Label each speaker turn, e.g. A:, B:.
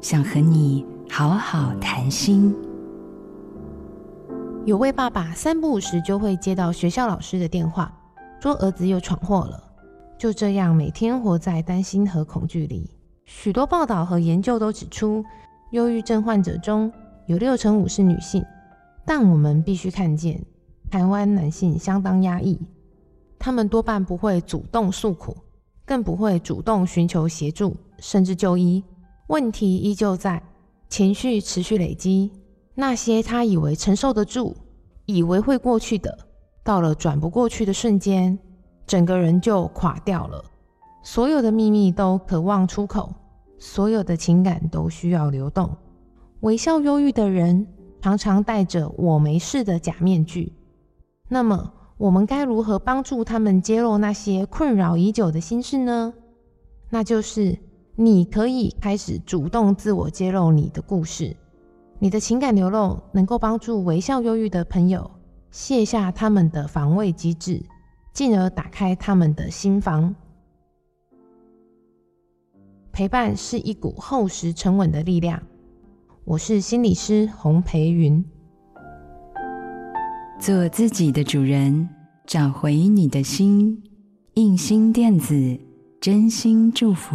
A: 想和你好好谈心。
B: 有位爸爸三不五时就会接到学校老师的电话，说儿子又闯祸了。就这样，每天活在担心和恐惧里。许多报道和研究都指出，忧郁症患者中有六成五是女性。但我们必须看见，台湾男性相当压抑，他们多半不会主动诉苦，更不会主动寻求协助，甚至就医。问题依旧在情绪持续累积。那些他以为承受得住、以为会过去的，到了转不过去的瞬间，整个人就垮掉了。所有的秘密都渴望出口，所有的情感都需要流动。微笑忧郁的人常常戴着“我没事”的假面具。那么，我们该如何帮助他们揭露那些困扰已久的心事呢？那就是你可以开始主动自我揭露你的故事。你的情感流露能够帮助微笑忧郁的朋友卸下他们的防卫机制，进而打开他们的心房。陪伴是一股厚实沉稳的力量。我是心理师洪培云。
A: 做自己的主人，找回你的心。印心电子，真心祝福。